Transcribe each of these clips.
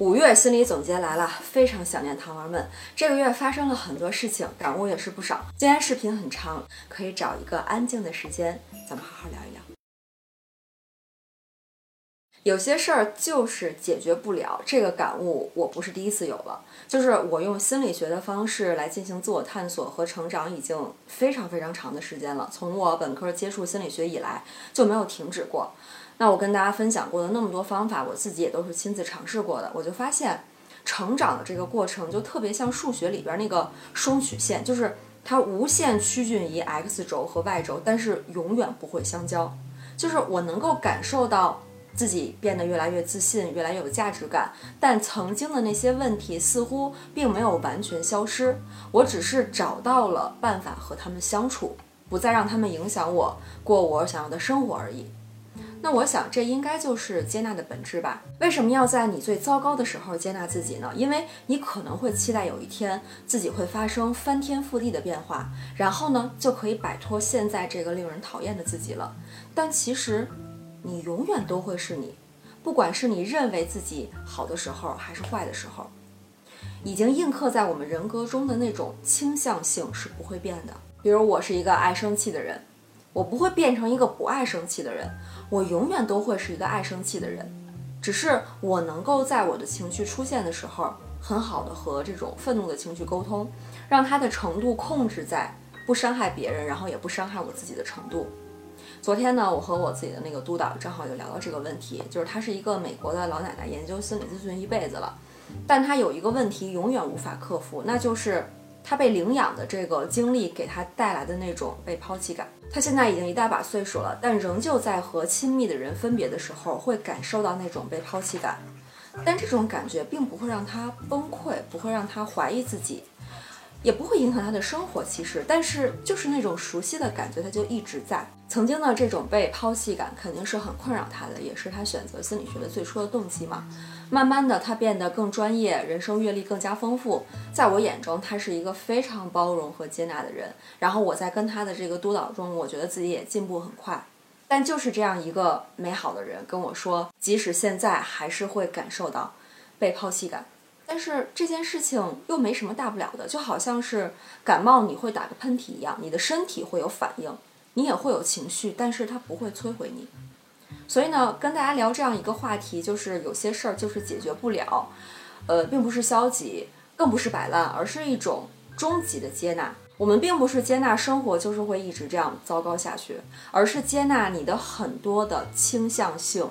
五月心理总结来了，非常想念糖丸们。这个月发生了很多事情，感悟也是不少。今天视频很长，可以找一个安静的时间，咱们好好聊一聊。有些事儿就是解决不了，这个感悟我不是第一次有了。就是我用心理学的方式来进行自我探索和成长，已经非常非常长的时间了。从我本科接触心理学以来，就没有停止过。那我跟大家分享过的那么多方法，我自己也都是亲自尝试过的。我就发现，成长的这个过程就特别像数学里边那个双曲线，就是它无限趋近于 x 轴和 y 轴，但是永远不会相交。就是我能够感受到自己变得越来越自信，越来越有价值感，但曾经的那些问题似乎并没有完全消失。我只是找到了办法和他们相处，不再让他们影响我过我想要的生活而已。那我想，这应该就是接纳的本质吧？为什么要在你最糟糕的时候接纳自己呢？因为你可能会期待有一天自己会发生翻天覆地的变化，然后呢，就可以摆脱现在这个令人讨厌的自己了。但其实，你永远都会是你，不管是你认为自己好的时候，还是坏的时候，已经印刻在我们人格中的那种倾向性是不会变的。比如，我是一个爱生气的人。我不会变成一个不爱生气的人，我永远都会是一个爱生气的人。只是我能够在我的情绪出现的时候，很好的和这种愤怒的情绪沟通，让它的程度控制在不伤害别人，然后也不伤害我自己的程度。昨天呢，我和我自己的那个督导正好就聊到这个问题，就是她是一个美国的老奶奶，研究心理咨询一辈子了，但她有一个问题永远无法克服，那就是她被领养的这个经历给她带来的那种被抛弃感。他现在已经一大把岁数了，但仍旧在和亲密的人分别的时候会感受到那种被抛弃感，但这种感觉并不会让他崩溃，不会让他怀疑自己。也不会影响他的生活，其实，但是就是那种熟悉的感觉，他就一直在。曾经的这种被抛弃感肯定是很困扰他的，也是他选择心理学的最初的动机嘛。慢慢的，他变得更专业，人生阅历更加丰富。在我眼中，他是一个非常包容和接纳的人。然后我在跟他的这个督导中，我觉得自己也进步很快。但就是这样一个美好的人跟我说，即使现在还是会感受到被抛弃感。但是这件事情又没什么大不了的，就好像是感冒你会打个喷嚏一样，你的身体会有反应，你也会有情绪，但是它不会摧毁你。所以呢，跟大家聊这样一个话题，就是有些事儿就是解决不了，呃，并不是消极，更不是摆烂，而是一种终极的接纳。我们并不是接纳生活就是会一直这样糟糕下去，而是接纳你的很多的倾向性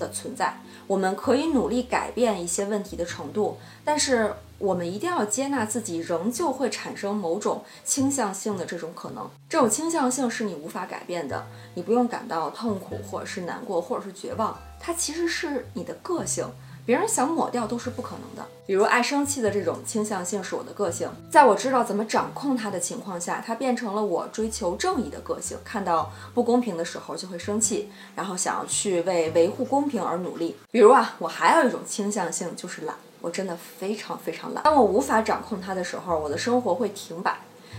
的存在。我们可以努力改变一些问题的程度，但是我们一定要接纳自己仍旧会产生某种倾向性的这种可能。这种倾向性是你无法改变的，你不用感到痛苦，或者是难过，或者是绝望，它其实是你的个性。别人想抹掉都是不可能的。比如爱生气的这种倾向性是我的个性，在我知道怎么掌控它的情况下，它变成了我追求正义的个性。看到不公平的时候就会生气，然后想要去为维护公平而努力。比如啊，我还有一种倾向性就是懒，我真的非常非常懒。当我无法掌控它的时候，我的生活会停摆。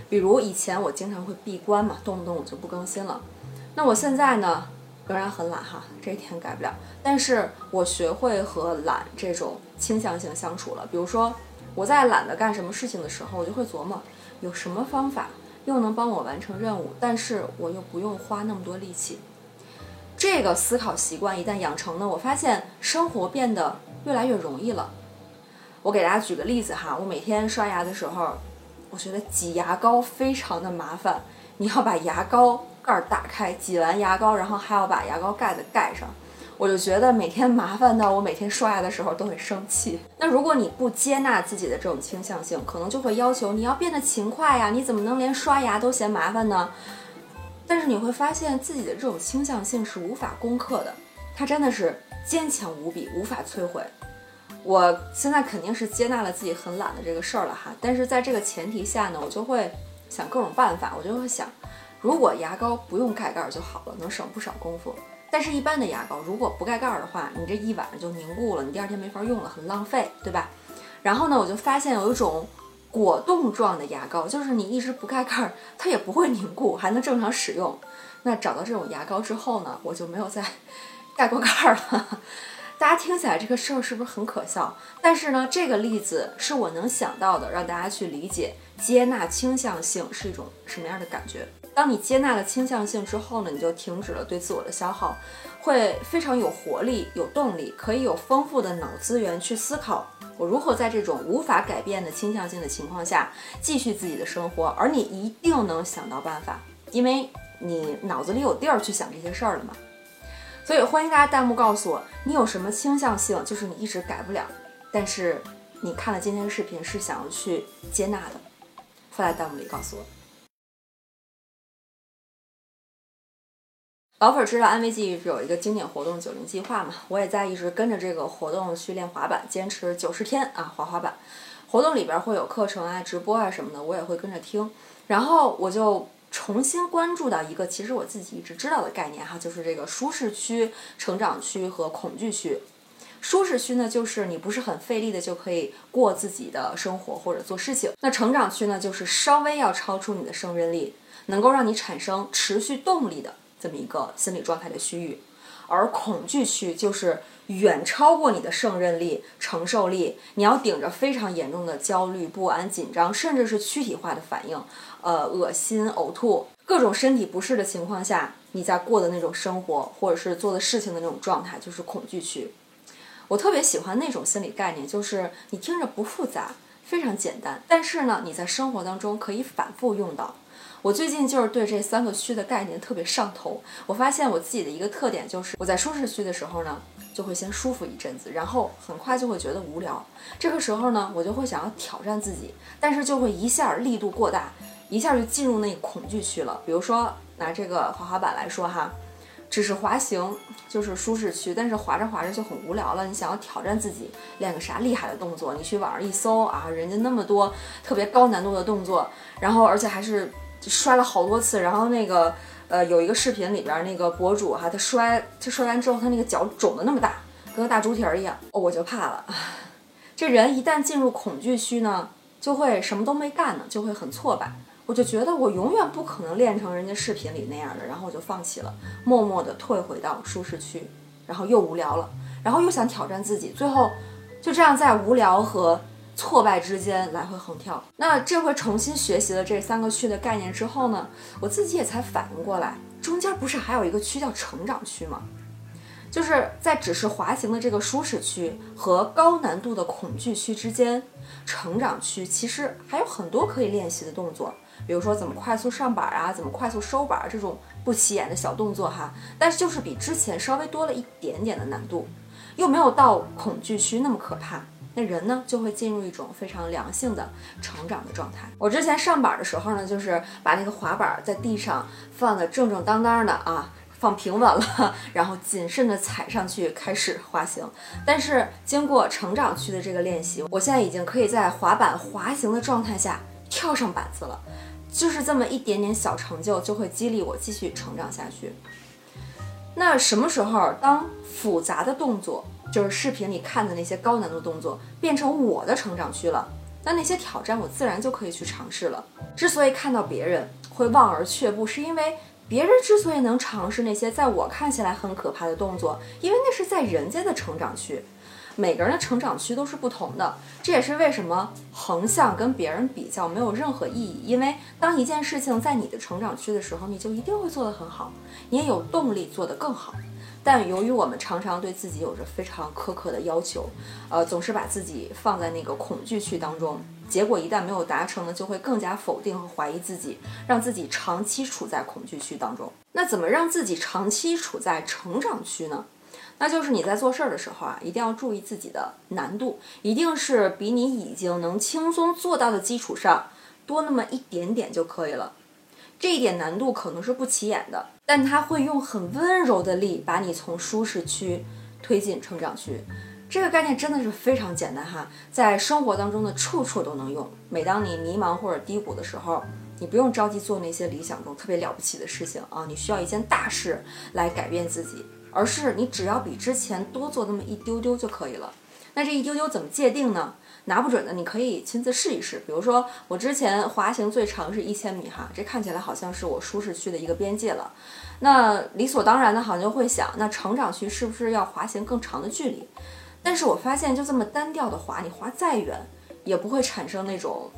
比如以前我经常会闭关嘛，动不动我就不更新了。那我现在呢？仍然很懒哈，这一点改不了。但是我学会和懒这种倾向性相处了。比如说，我在懒得干什么事情的时候，我就会琢磨有什么方法又能帮我完成任务，但是我又不用花那么多力气。这个思考习惯一旦养成呢，我发现生活变得越来越容易了。我给大家举个例子哈，我每天刷牙的时候，我觉得挤牙膏非常的麻烦，你要把牙膏。盖儿打开，挤完牙膏，然后还要把牙膏盖子盖上，我就觉得每天麻烦到我每天刷牙的时候都会生气。那如果你不接纳自己的这种倾向性，可能就会要求你要变得勤快呀，你怎么能连刷牙都嫌麻烦呢？但是你会发现自己的这种倾向性是无法攻克的，它真的是坚强无比，无法摧毁。我现在肯定是接纳了自己很懒的这个事儿了哈，但是在这个前提下呢，我就会想各种办法，我就会想。如果牙膏不用盖盖儿就好了，能省不少功夫。但是，一般的牙膏如果不盖盖儿的话，你这一晚上就凝固了，你第二天没法用了，很浪费，对吧？然后呢，我就发现有一种果冻状的牙膏，就是你一直不盖盖儿，它也不会凝固，还能正常使用。那找到这种牙膏之后呢，我就没有再盖过盖儿了。大家听起来这个事儿是不是很可笑？但是呢，这个例子是我能想到的，让大家去理解接纳倾向性是一种什么样的感觉。当你接纳了倾向性之后呢，你就停止了对自我的消耗，会非常有活力、有动力，可以有丰富的脑资源去思考我如何在这种无法改变的倾向性的情况下继续自己的生活。而你一定能想到办法，因为你脑子里有地儿去想这些事儿了嘛。所以欢迎大家弹幕告诉我，你有什么倾向性，就是你一直改不了，但是你看了今天的视频是想要去接纳的，发在弹幕里告诉我。老粉知道安慰剂有一个经典活动九零计划嘛，我也在一直跟着这个活动去练滑板，坚持九十天啊滑滑板。活动里边会有课程啊、直播啊什么的，我也会跟着听，然后我就。重新关注到一个其实我自己一直知道的概念哈，就是这个舒适区、成长区和恐惧区。舒适区呢，就是你不是很费力的就可以过自己的生活或者做事情。那成长区呢，就是稍微要超出你的胜任力，能够让你产生持续动力的这么一个心理状态的区域。而恐惧区就是远超过你的胜任力、承受力，你要顶着非常严重的焦虑、不安、紧张，甚至是躯体化的反应，呃，恶心、呕吐，各种身体不适的情况下，你在过的那种生活，或者是做的事情的那种状态，就是恐惧区。我特别喜欢那种心理概念，就是你听着不复杂，非常简单，但是呢，你在生活当中可以反复用到。我最近就是对这三个区的概念特别上头。我发现我自己的一个特点就是，我在舒适区的时候呢，就会先舒服一阵子，然后很快就会觉得无聊。这个时候呢，我就会想要挑战自己，但是就会一下力度过大，一下就进入那个恐惧区了。比如说拿这个滑滑板来说哈，只是滑行就是舒适区，但是滑着滑着就很无聊了。你想要挑战自己，练个啥厉害的动作？你去网上一搜啊，人家那么多特别高难度的动作，然后而且还是。摔了好多次，然后那个呃有一个视频里边那个博主哈，他摔他摔完之后，他那个脚肿的那么大，跟个大猪蹄儿一样，我就怕了。这人一旦进入恐惧区呢，就会什么都没干呢，就会很挫败。我就觉得我永远不可能练成人家视频里那样的，然后我就放弃了，默默地退回到舒适区，然后又无聊了，然后又想挑战自己，最后就这样在无聊和。挫败之间来回横跳。那这回重新学习了这三个区的概念之后呢，我自己也才反应过来，中间不是还有一个区叫成长区吗？就是在只是滑行的这个舒适区和高难度的恐惧区之间，成长区其实还有很多可以练习的动作，比如说怎么快速上板啊，怎么快速收板这种不起眼的小动作哈。但是就是比之前稍微多了一点点的难度，又没有到恐惧区那么可怕。那人呢就会进入一种非常良性的成长的状态。我之前上板的时候呢，就是把那个滑板在地上放的正正当当的啊，放平稳了，然后谨慎的踩上去开始滑行。但是经过成长区的这个练习，我现在已经可以在滑板滑行的状态下跳上板子了。就是这么一点点小成就，就会激励我继续成长下去。那什么时候当复杂的动作？就是视频里看的那些高难度动作变成我的成长区了，那那些挑战我自然就可以去尝试了。之所以看到别人会望而却步，是因为别人之所以能尝试那些在我看起来很可怕的动作，因为那是在人家的成长区。每个人的成长区都是不同的，这也是为什么横向跟别人比较没有任何意义。因为当一件事情在你的成长区的时候，你就一定会做得很好，你也有动力做得更好。但由于我们常常对自己有着非常苛刻的要求，呃，总是把自己放在那个恐惧区当中，结果一旦没有达成呢，就会更加否定和怀疑自己，让自己长期处在恐惧区当中。那怎么让自己长期处在成长区呢？那就是你在做事儿的时候啊，一定要注意自己的难度，一定是比你已经能轻松做到的基础上多那么一点点就可以了。这一点难度可能是不起眼的，但它会用很温柔的力把你从舒适区推进成长区。这个概念真的是非常简单哈，在生活当中的处处都能用。每当你迷茫或者低谷的时候，你不用着急做那些理想中特别了不起的事情啊，你需要一件大事来改变自己，而是你只要比之前多做那么一丢丢就可以了。那这一丢丢怎么界定呢？拿不准的，你可以亲自试一试。比如说，我之前滑行最长是一千米哈，这看起来好像是我舒适区的一个边界了。那理所当然的，好像就会想，那成长区是不是要滑行更长的距离？但是我发现，就这么单调的滑，你滑再远，也不会产生那种。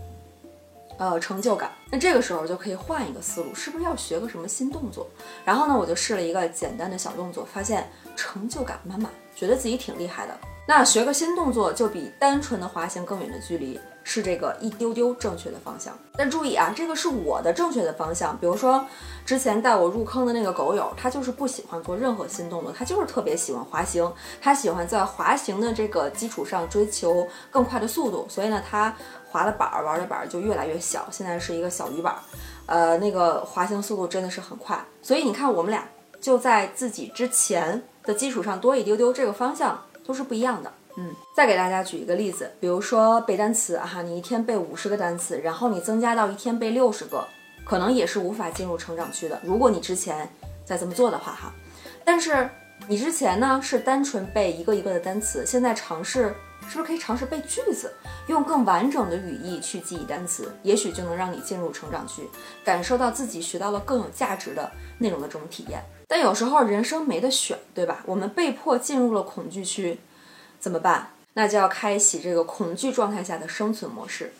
呃，成就感。那这个时候就可以换一个思路，是不是要学个什么新动作？然后呢，我就试了一个简单的小动作，发现成就感满满，觉得自己挺厉害的。那学个新动作，就比单纯的滑行更远的距离。是这个一丢丢正确的方向，但注意啊，这个是我的正确的方向。比如说，之前带我入坑的那个狗友，他就是不喜欢做任何新动作，他就是特别喜欢滑行，他喜欢在滑行的这个基础上追求更快的速度，所以呢，他滑的板儿玩的板儿就越来越小，现在是一个小鱼板儿，呃，那个滑行速度真的是很快。所以你看，我们俩就在自己之前的基础上多一丢丢，这个方向都是不一样的。嗯，再给大家举一个例子，比如说背单词哈，你一天背五十个单词，然后你增加到一天背六十个，可能也是无法进入成长区的。如果你之前再这么做的话哈，但是你之前呢是单纯背一个一个的单词，现在尝试是不是可以尝试背句子，用更完整的语义去记忆单词，也许就能让你进入成长区，感受到自己学到了更有价值的内容的这种体验。但有时候人生没得选，对吧？我们被迫进入了恐惧区。怎么办？那就要开启这个恐惧状态下的生存模式。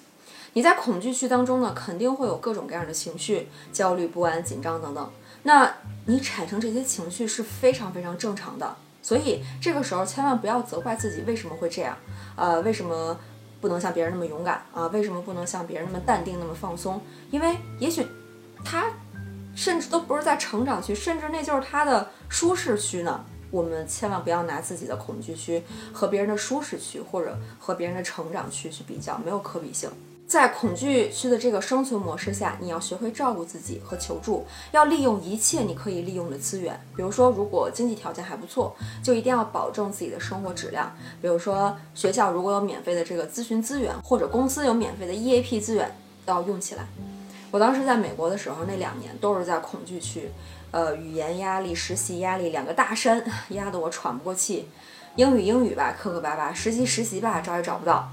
你在恐惧区当中呢，肯定会有各种各样的情绪，焦虑、不安、紧张等等。那你产生这些情绪是非常非常正常的，所以这个时候千万不要责怪自己为什么会这样，呃，为什么不能像别人那么勇敢啊？为什么不能像别人那么淡定、那么放松？因为也许他甚至都不是在成长区，甚至那就是他的舒适区呢。我们千万不要拿自己的恐惧区和别人的舒适区，或者和别人的成长区去比较，没有可比性。在恐惧区的这个生存模式下，你要学会照顾自己和求助，要利用一切你可以利用的资源。比如说，如果经济条件还不错，就一定要保证自己的生活质量。比如说，学校如果有免费的这个咨询资源，或者公司有免费的 EAP 资源，都要用起来。我当时在美国的时候，那两年都是在恐惧区。呃，语言压力、实习压力，两个大山 压得我喘不过气。英语英语吧，磕磕巴巴；实习实习吧，找也找不到。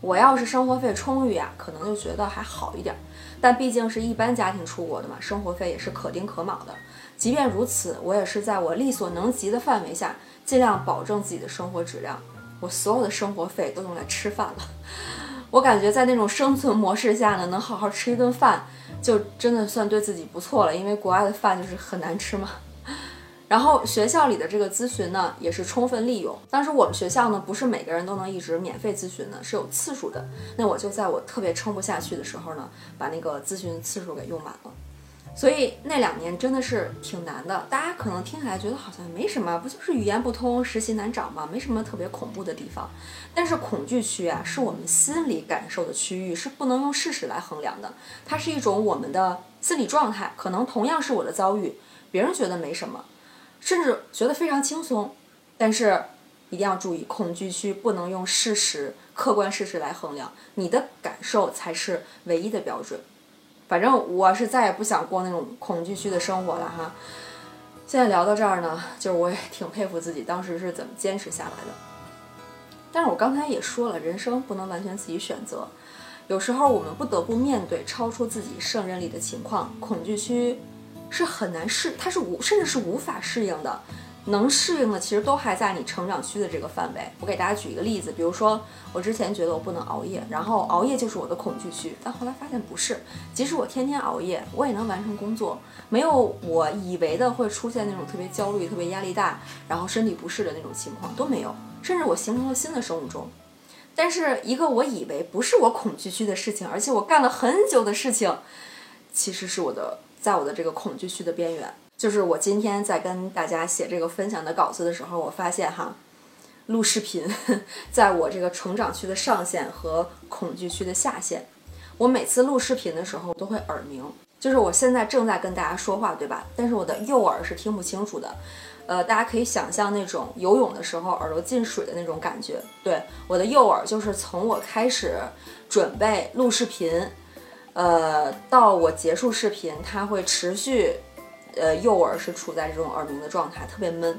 我要是生活费充裕啊，可能就觉得还好一点。但毕竟是一般家庭出国的嘛，生活费也是可丁可卯的。即便如此，我也是在我力所能及的范围下，尽量保证自己的生活质量。我所有的生活费都用来吃饭了。我感觉在那种生存模式下呢，能好好吃一顿饭。就真的算对自己不错了，因为国外的饭就是很难吃嘛。然后学校里的这个咨询呢，也是充分利用。当时我们学校呢，不是每个人都能一直免费咨询的，是有次数的。那我就在我特别撑不下去的时候呢，把那个咨询次数给用满了。所以那两年真的是挺难的，大家可能听起来觉得好像没什么，不就是语言不通、实习难找吗？没什么特别恐怖的地方。但是恐惧区啊，是我们心理感受的区域，是不能用事实来衡量的。它是一种我们的心理状态，可能同样是我的遭遇，别人觉得没什么，甚至觉得非常轻松。但是一定要注意，恐惧区不能用事实、客观事实来衡量，你的感受才是唯一的标准。反正我是再也不想过那种恐惧区的生活了哈。现在聊到这儿呢，就是我也 挺佩服自己当时是怎么坚持下来的。但是我刚才也说了，人生不能完全自己选择，有时候我们不得不面对超出自己胜任力的情况，恐惧区是很难适，它是无甚至是无法适应的。能适应的其实都还在你成长区的这个范围。我给大家举一个例子，比如说我之前觉得我不能熬夜，然后熬夜就是我的恐惧区，但后来发现不是，即使我天天熬夜，我也能完成工作，没有我以为的会出现那种特别焦虑、特别压力大，然后身体不适的那种情况都没有，甚至我形成了新的生物钟。但是一个我以为不是我恐惧区的事情，而且我干了很久的事情，其实是我的在我的这个恐惧区的边缘。就是我今天在跟大家写这个分享的稿子的时候，我发现哈，录视频 在我这个成长区的上限和恐惧区的下限。我每次录视频的时候都会耳鸣，就是我现在正在跟大家说话，对吧？但是我的右耳是听不清楚的。呃，大家可以想象那种游泳的时候耳朵进水的那种感觉。对，我的右耳就是从我开始准备录视频，呃，到我结束视频，它会持续。呃，右耳是处在这种耳鸣的状态，特别闷。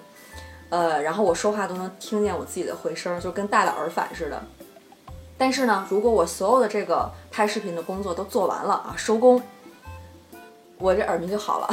呃，然后我说话都能听见我自己的回声，就跟戴了耳返似的。但是呢，如果我所有的这个拍视频的工作都做完了啊，收工，我这耳鸣就好了。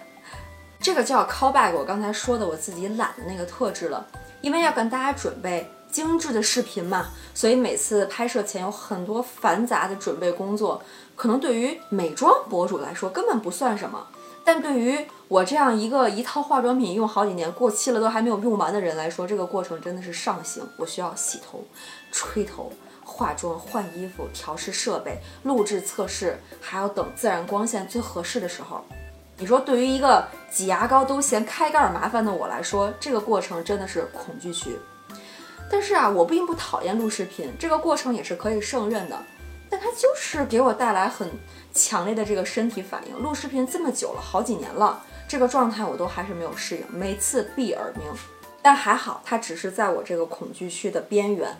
这个叫 callback，我刚才说的我自己懒的那个特质了，因为要跟大家准备精致的视频嘛，所以每次拍摄前有很多繁杂的准备工作，可能对于美妆博主来说根本不算什么，但对于我这样一个一套化妆品用好几年过期了都还没有用完的人来说，这个过程真的是上行。我需要洗头、吹头、化妆、换衣服、调试设备、录制测试，还要等自然光线最合适的时候。你说，对于一个挤牙膏都嫌开盖麻烦的我来说，这个过程真的是恐惧区。但是啊，我并不讨厌录视频，这个过程也是可以胜任的。但它就是给我带来很强烈的这个身体反应。录视频这么久了，好几年了，这个状态我都还是没有适应，每次闭耳鸣。但还好，它只是在我这个恐惧区的边缘，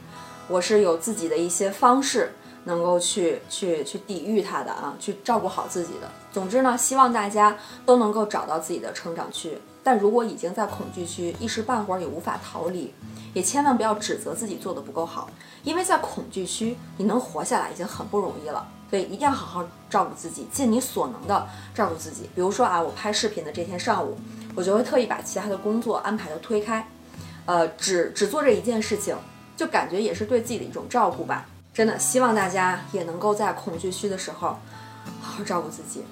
我是有自己的一些方式。能够去去去抵御它的啊，去照顾好自己的。总之呢，希望大家都能够找到自己的成长区。但如果已经在恐惧区，一时半会儿也无法逃离，也千万不要指责自己做的不够好，因为在恐惧区你能活下来已经很不容易了。所以一定要好好照顾自己，尽你所能的照顾自己。比如说啊，我拍视频的这天上午，我就会特意把其他的工作安排的推开，呃，只只做这一件事情，就感觉也是对自己的一种照顾吧。真的希望大家也能够在恐惧区的时候好好照顾自己。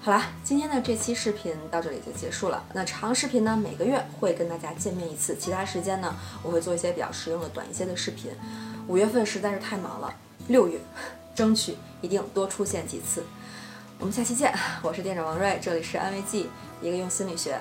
好啦，今天的这期视频到这里就结束了。那长视频呢，每个月会跟大家见面一次，其他时间呢，我会做一些比较实用的短一些的视频。五月份实在是太忙了，六月争取一定多出现几次。我们下期见，我是店长王瑞，这里是安慰剂，一个用心理学。